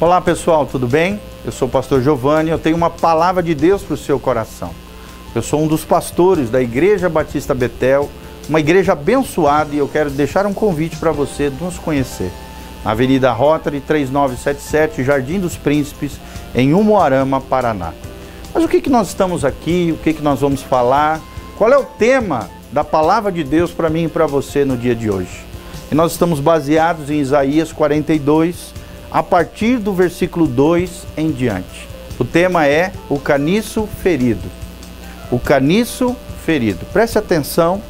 Olá pessoal, tudo bem? Eu sou o pastor Giovanni, eu tenho uma palavra de Deus para o seu coração. Eu sou um dos pastores da Igreja Batista Betel, uma igreja abençoada e eu quero deixar um convite para você nos conhecer. Na Avenida Rotary 3977, Jardim dos Príncipes, em Umuarama, Paraná. Mas o que, que nós estamos aqui, o que, que nós vamos falar, qual é o tema da palavra de Deus para mim e para você no dia de hoje? E nós estamos baseados em Isaías 42, a partir do versículo 2 em diante. O tema é o caniço ferido. O caniço ferido. Preste atenção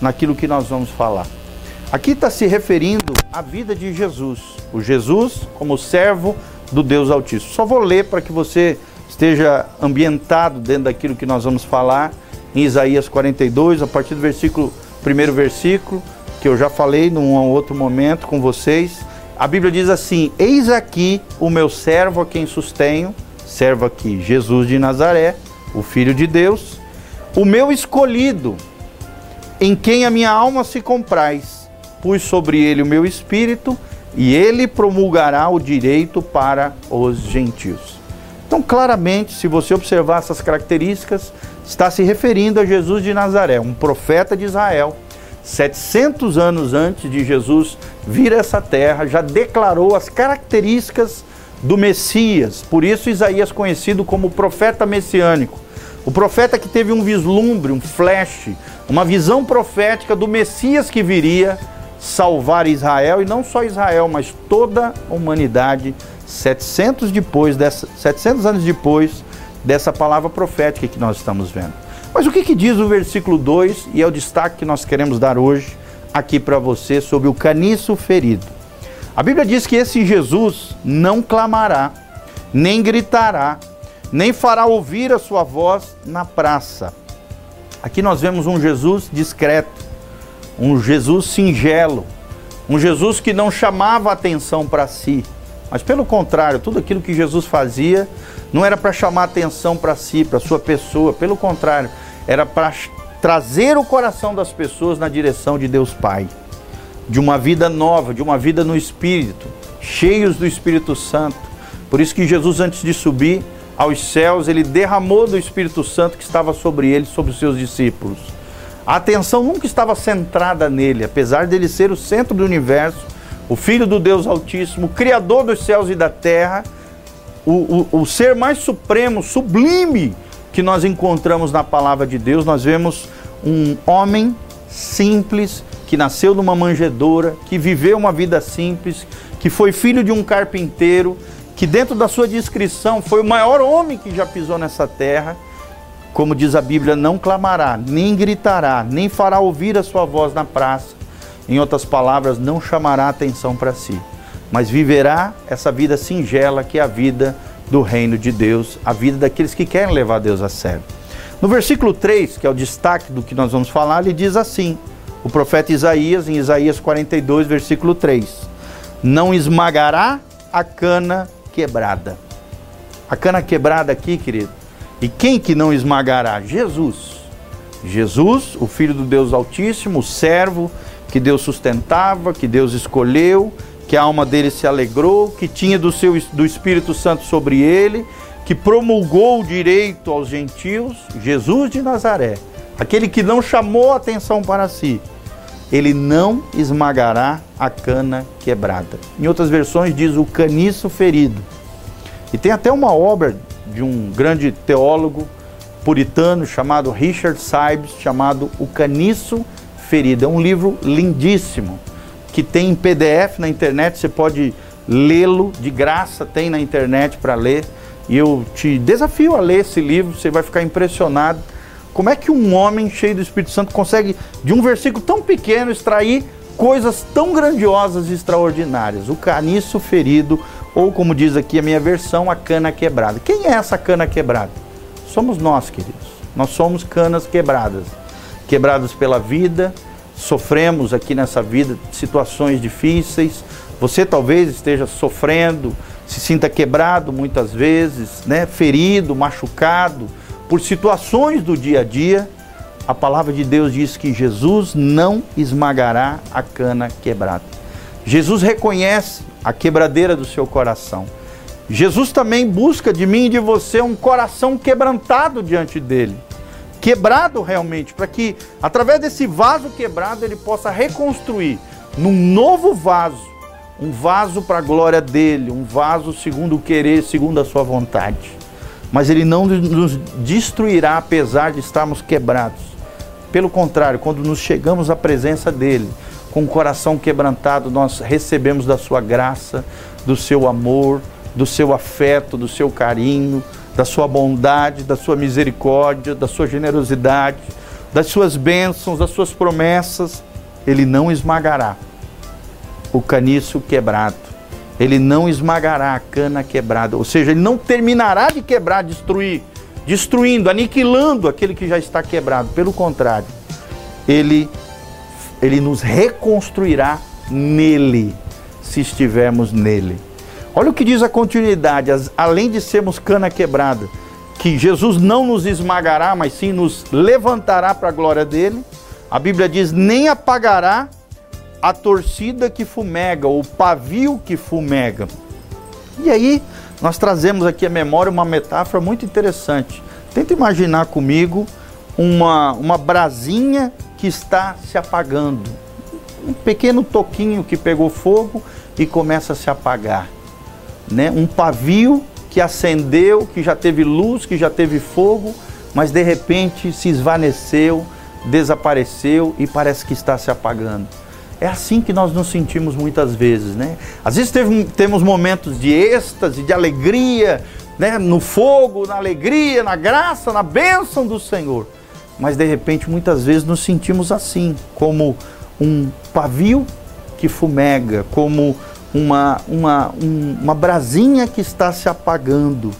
naquilo que nós vamos falar. Aqui está se referindo à vida de Jesus, o Jesus como servo do Deus Altíssimo. Só vou ler para que você esteja ambientado dentro daquilo que nós vamos falar em Isaías 42, a partir do versículo, primeiro versículo, que eu já falei num outro momento com vocês. A Bíblia diz assim: Eis aqui o meu servo a quem sustenho, servo aqui, Jesus de Nazaré, o Filho de Deus, o meu escolhido, em quem a minha alma se compraz. Pus sobre ele o meu espírito, e ele promulgará o direito para os gentios. Então, claramente, se você observar essas características, está se referindo a Jesus de Nazaré, um profeta de Israel 700 anos antes de Jesus vir a essa terra, já declarou as características do Messias. Por isso, Isaías conhecido como profeta messiânico. O profeta que teve um vislumbre, um flash, uma visão profética do Messias que viria salvar Israel e não só Israel, mas toda a humanidade 700 depois dessa 700 anos depois dessa palavra profética que nós estamos vendo. Mas o que, que diz o versículo 2, e é o destaque que nós queremos dar hoje aqui para você sobre o caniço ferido. A Bíblia diz que esse Jesus não clamará, nem gritará, nem fará ouvir a sua voz na praça. Aqui nós vemos um Jesus discreto, um Jesus singelo, um Jesus que não chamava atenção para si, mas pelo contrário, tudo aquilo que Jesus fazia não era para chamar atenção para si, para sua pessoa, pelo contrário, era para trazer o coração das pessoas na direção de Deus Pai, de uma vida nova, de uma vida no Espírito, cheios do Espírito Santo. Por isso que Jesus, antes de subir aos céus, ele derramou do Espírito Santo que estava sobre ele, sobre os seus discípulos. A atenção nunca estava centrada nele, apesar dele ser o centro do universo, o Filho do Deus Altíssimo, o Criador dos céus e da terra o, o, o ser mais supremo, sublime que nós encontramos na palavra de Deus, nós vemos um homem simples que nasceu numa manjedoura, que viveu uma vida simples, que foi filho de um carpinteiro, que dentro da sua descrição foi o maior homem que já pisou nessa terra. Como diz a Bíblia, não clamará, nem gritará, nem fará ouvir a sua voz na praça. Em outras palavras, não chamará atenção para si mas viverá essa vida singela que é a vida do reino de Deus, a vida daqueles que querem levar Deus a sério. No versículo 3, que é o destaque do que nós vamos falar, ele diz assim: o profeta Isaías, em Isaías 42, versículo 3: Não esmagará a cana quebrada. A cana quebrada aqui, querido. E quem que não esmagará? Jesus. Jesus, o Filho do Deus Altíssimo, o servo que Deus sustentava, que Deus escolheu, que a alma dele se alegrou, que tinha do seu do Espírito Santo sobre ele, que promulgou o direito aos gentios, Jesus de Nazaré, aquele que não chamou atenção para si, ele não esmagará a cana quebrada. Em outras versões diz o caniço ferido. E tem até uma obra de um grande teólogo puritano chamado Richard Sibes, chamado O Caniço Ferido. É um livro lindíssimo que tem em PDF na internet, você pode lê-lo de graça, tem na internet para ler. E eu te desafio a ler esse livro, você vai ficar impressionado. Como é que um homem cheio do Espírito Santo consegue, de um versículo tão pequeno, extrair coisas tão grandiosas e extraordinárias? O caniço ferido, ou como diz aqui a minha versão, a cana quebrada. Quem é essa cana quebrada? Somos nós, queridos. Nós somos canas quebradas. Quebradas pela vida, sofremos aqui nessa vida situações difíceis. Você talvez esteja sofrendo, se sinta quebrado muitas vezes, né, ferido, machucado por situações do dia a dia. A palavra de Deus diz que Jesus não esmagará a cana quebrada. Jesus reconhece a quebradeira do seu coração. Jesus também busca de mim e de você um coração quebrantado diante dele. Quebrado realmente, para que através desse vaso quebrado ele possa reconstruir num novo vaso, um vaso para a glória dele, um vaso segundo o querer, segundo a sua vontade. Mas ele não nos destruirá apesar de estarmos quebrados. Pelo contrário, quando nos chegamos à presença dele, com o coração quebrantado, nós recebemos da sua graça, do seu amor, do seu afeto, do seu carinho, da sua bondade, da sua misericórdia, da sua generosidade, das suas bênçãos, das suas promessas. Ele não esmagará o caniço quebrado. Ele não esmagará a cana quebrada. Ou seja, ele não terminará de quebrar, destruir, destruindo, aniquilando aquele que já está quebrado. Pelo contrário, ele, ele nos reconstruirá nele, se estivermos nele. Olha o que diz a continuidade, além de sermos cana quebrada, que Jesus não nos esmagará, mas sim nos levantará para a glória dele. A Bíblia diz: nem apagará a torcida que fumega, o pavio que fumega. E aí, nós trazemos aqui à memória uma metáfora muito interessante. Tenta imaginar comigo uma, uma brasinha que está se apagando. Um pequeno toquinho que pegou fogo e começa a se apagar né? um pavio que acendeu, que já teve luz, que já teve fogo, mas de repente se esvaneceu, desapareceu e parece que está se apagando. É assim que nós nos sentimos muitas vezes, né? Às vezes teve, temos momentos de êxtase, de alegria, né? no fogo, na alegria, na graça, na bênção do Senhor. Mas de repente, muitas vezes nos sentimos assim, como um pavio que fumega, como uma, uma, um, uma brasinha que está se apagando.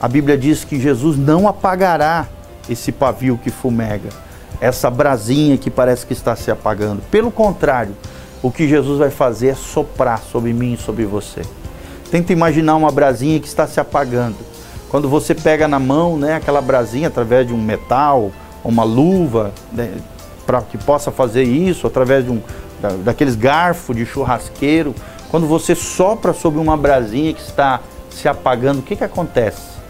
A Bíblia diz que Jesus não apagará esse pavio que fumega, essa brasinha que parece que está se apagando. Pelo contrário, o que Jesus vai fazer é soprar sobre mim e sobre você. Tenta imaginar uma brasinha que está se apagando. Quando você pega na mão, né, aquela brasinha através de um metal, uma luva, né, para que possa fazer isso, através de um daqueles garfos de churrasqueiro, quando você sopra sobre uma brasinha que está se apagando, o que, que acontece?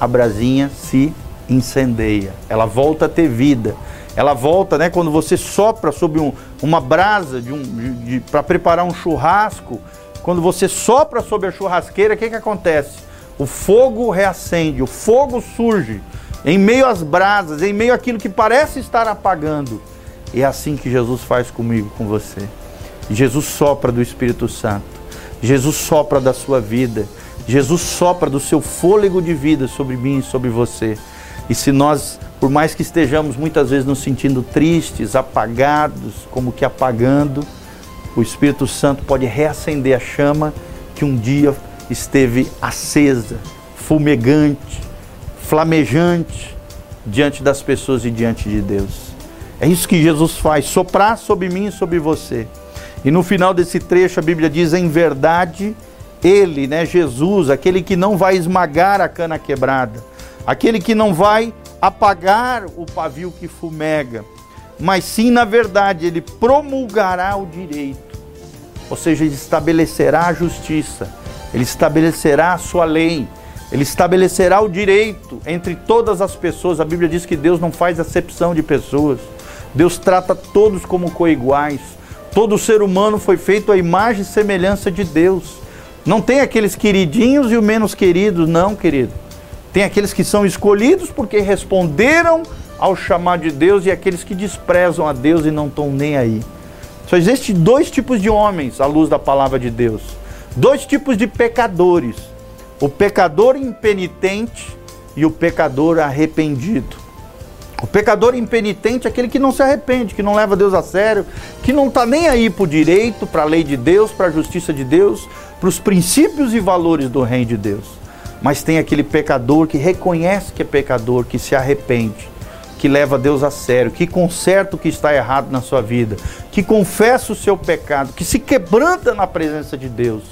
A brasinha se incendeia, ela volta a ter vida. Ela volta, né? Quando você sopra sobre um, uma brasa de um, de, de para preparar um churrasco, quando você sopra sobre a churrasqueira, o que, que acontece? O fogo reacende, o fogo surge em meio às brasas, em meio àquilo que parece estar apagando. E é assim que Jesus faz comigo, com você. Jesus sopra do Espírito Santo. Jesus sopra da sua vida. Jesus sopra do seu fôlego de vida sobre mim e sobre você. E se nós, por mais que estejamos muitas vezes nos sentindo tristes, apagados, como que apagando, o Espírito Santo pode reacender a chama que um dia esteve acesa, fumegante, flamejante diante das pessoas e diante de Deus. É isso que Jesus faz, soprar sobre mim e sobre você. E no final desse trecho a Bíblia diz: em verdade, ele, né, Jesus, aquele que não vai esmagar a cana quebrada, aquele que não vai apagar o pavio que fumega, mas sim, na verdade, ele promulgará o direito, ou seja, ele estabelecerá a justiça, ele estabelecerá a sua lei, ele estabelecerá o direito entre todas as pessoas. A Bíblia diz que Deus não faz acepção de pessoas, Deus trata todos como coiguais. Todo ser humano foi feito à imagem e semelhança de Deus. Não tem aqueles queridinhos e os menos queridos, não, querido. Tem aqueles que são escolhidos porque responderam ao chamado de Deus e aqueles que desprezam a Deus e não estão nem aí. Só existem dois tipos de homens à luz da palavra de Deus. Dois tipos de pecadores: o pecador impenitente e o pecador arrependido. O pecador impenitente é aquele que não se arrepende, que não leva Deus a sério, que não está nem aí para o direito, para a lei de Deus, para a justiça de Deus, para os princípios e valores do reino de Deus. Mas tem aquele pecador que reconhece que é pecador, que se arrepende, que leva Deus a sério, que conserta o que está errado na sua vida, que confessa o seu pecado, que se quebranta na presença de Deus.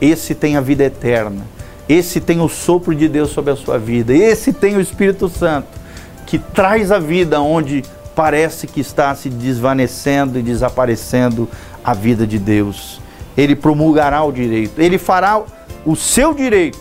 Esse tem a vida eterna. Esse tem o sopro de Deus sobre a sua vida. Esse tem o Espírito Santo que traz a vida onde parece que está se desvanecendo e desaparecendo a vida de Deus. Ele promulgará o direito, ele fará o seu direito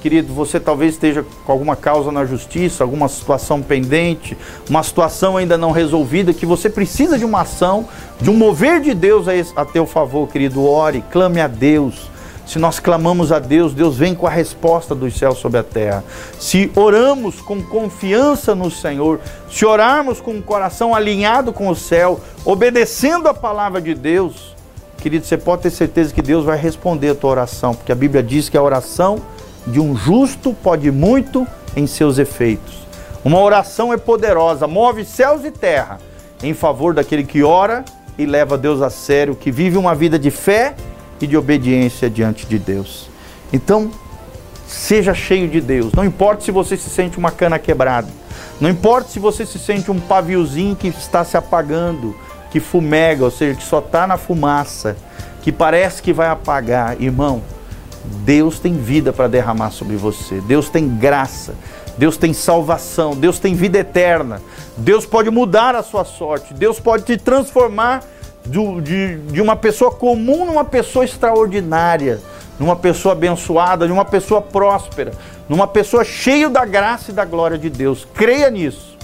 querido, você talvez esteja com alguma causa na justiça, alguma situação pendente, uma situação ainda não resolvida, que você precisa de uma ação, de um mover de Deus a, teu favor, querido. Ore, clame a Deus. Se nós clamamos a Deus, Deus vem com a resposta dos céus sobre a terra. Se oramos com confiança no Senhor, se orarmos com o coração alinhado com o céu, obedecendo a palavra de Deus, querido, você pode ter certeza que Deus vai responder a tua oração, porque a Bíblia diz que a oração de um justo pode muito em seus efeitos. Uma oração é poderosa, move céus e terra em favor daquele que ora e leva Deus a sério, que vive uma vida de fé e de obediência diante de Deus. Então, seja cheio de Deus. Não importa se você se sente uma cana quebrada. Não importa se você se sente um paviozinho que está se apagando, que fumega, ou seja, que só está na fumaça, que parece que vai apagar. Irmão, Deus tem vida para derramar sobre você. Deus tem graça. Deus tem salvação. Deus tem vida eterna. Deus pode mudar a sua sorte. Deus pode te transformar de, de, de uma pessoa comum numa pessoa extraordinária, numa pessoa abençoada, numa pessoa próspera, numa pessoa cheia da graça e da glória de Deus. Creia nisso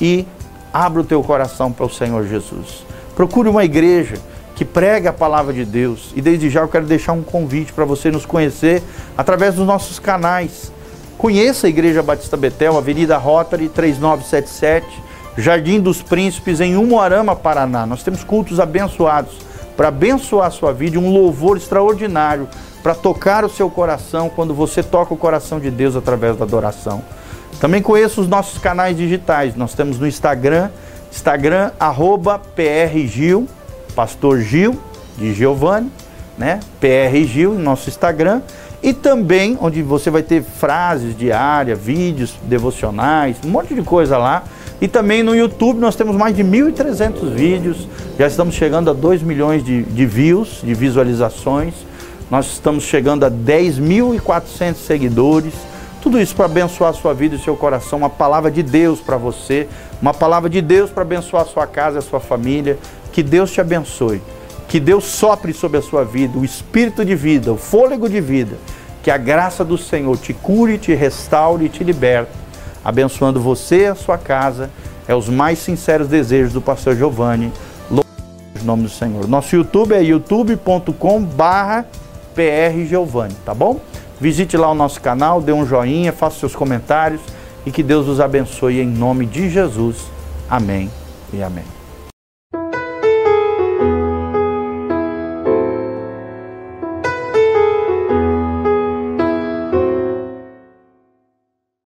e abra o teu coração para o Senhor Jesus. Procure uma igreja que pregue a palavra de Deus. E desde já eu quero deixar um convite para você nos conhecer através dos nossos canais. Conheça a Igreja Batista Betel, Avenida Rotary 3977 Jardim dos Príncipes, em Umuarama, Paraná. Nós temos cultos abençoados para abençoar a sua vida, um louvor extraordinário para tocar o seu coração quando você toca o coração de Deus através da adoração. Também conheça os nossos canais digitais. Nós temos no Instagram, Instagram arroba PRGil, Pastor Gil de Giovanni, né? PR Gil, nosso Instagram. E também onde você vai ter frases diárias, vídeos devocionais, um monte de coisa lá e também no YouTube nós temos mais de 1.300 vídeos, já estamos chegando a 2 milhões de, de views, de visualizações. Nós estamos chegando a 10.400 seguidores. Tudo isso para abençoar a sua vida e o seu coração, uma palavra de Deus para você, uma palavra de Deus para abençoar a sua casa e a sua família. Que Deus te abençoe. Que Deus sopre sobre a sua vida o espírito de vida, o fôlego de vida. Que a graça do Senhor te cure, te restaure e te liberte abençoando você e a sua casa. É os mais sinceros desejos do pastor Giovanni. Louvado nome do Senhor. Nosso YouTube é youtube.com barra Giovanni, tá bom? Visite lá o nosso canal, dê um joinha, faça seus comentários e que Deus os abençoe em nome de Jesus. Amém e amém.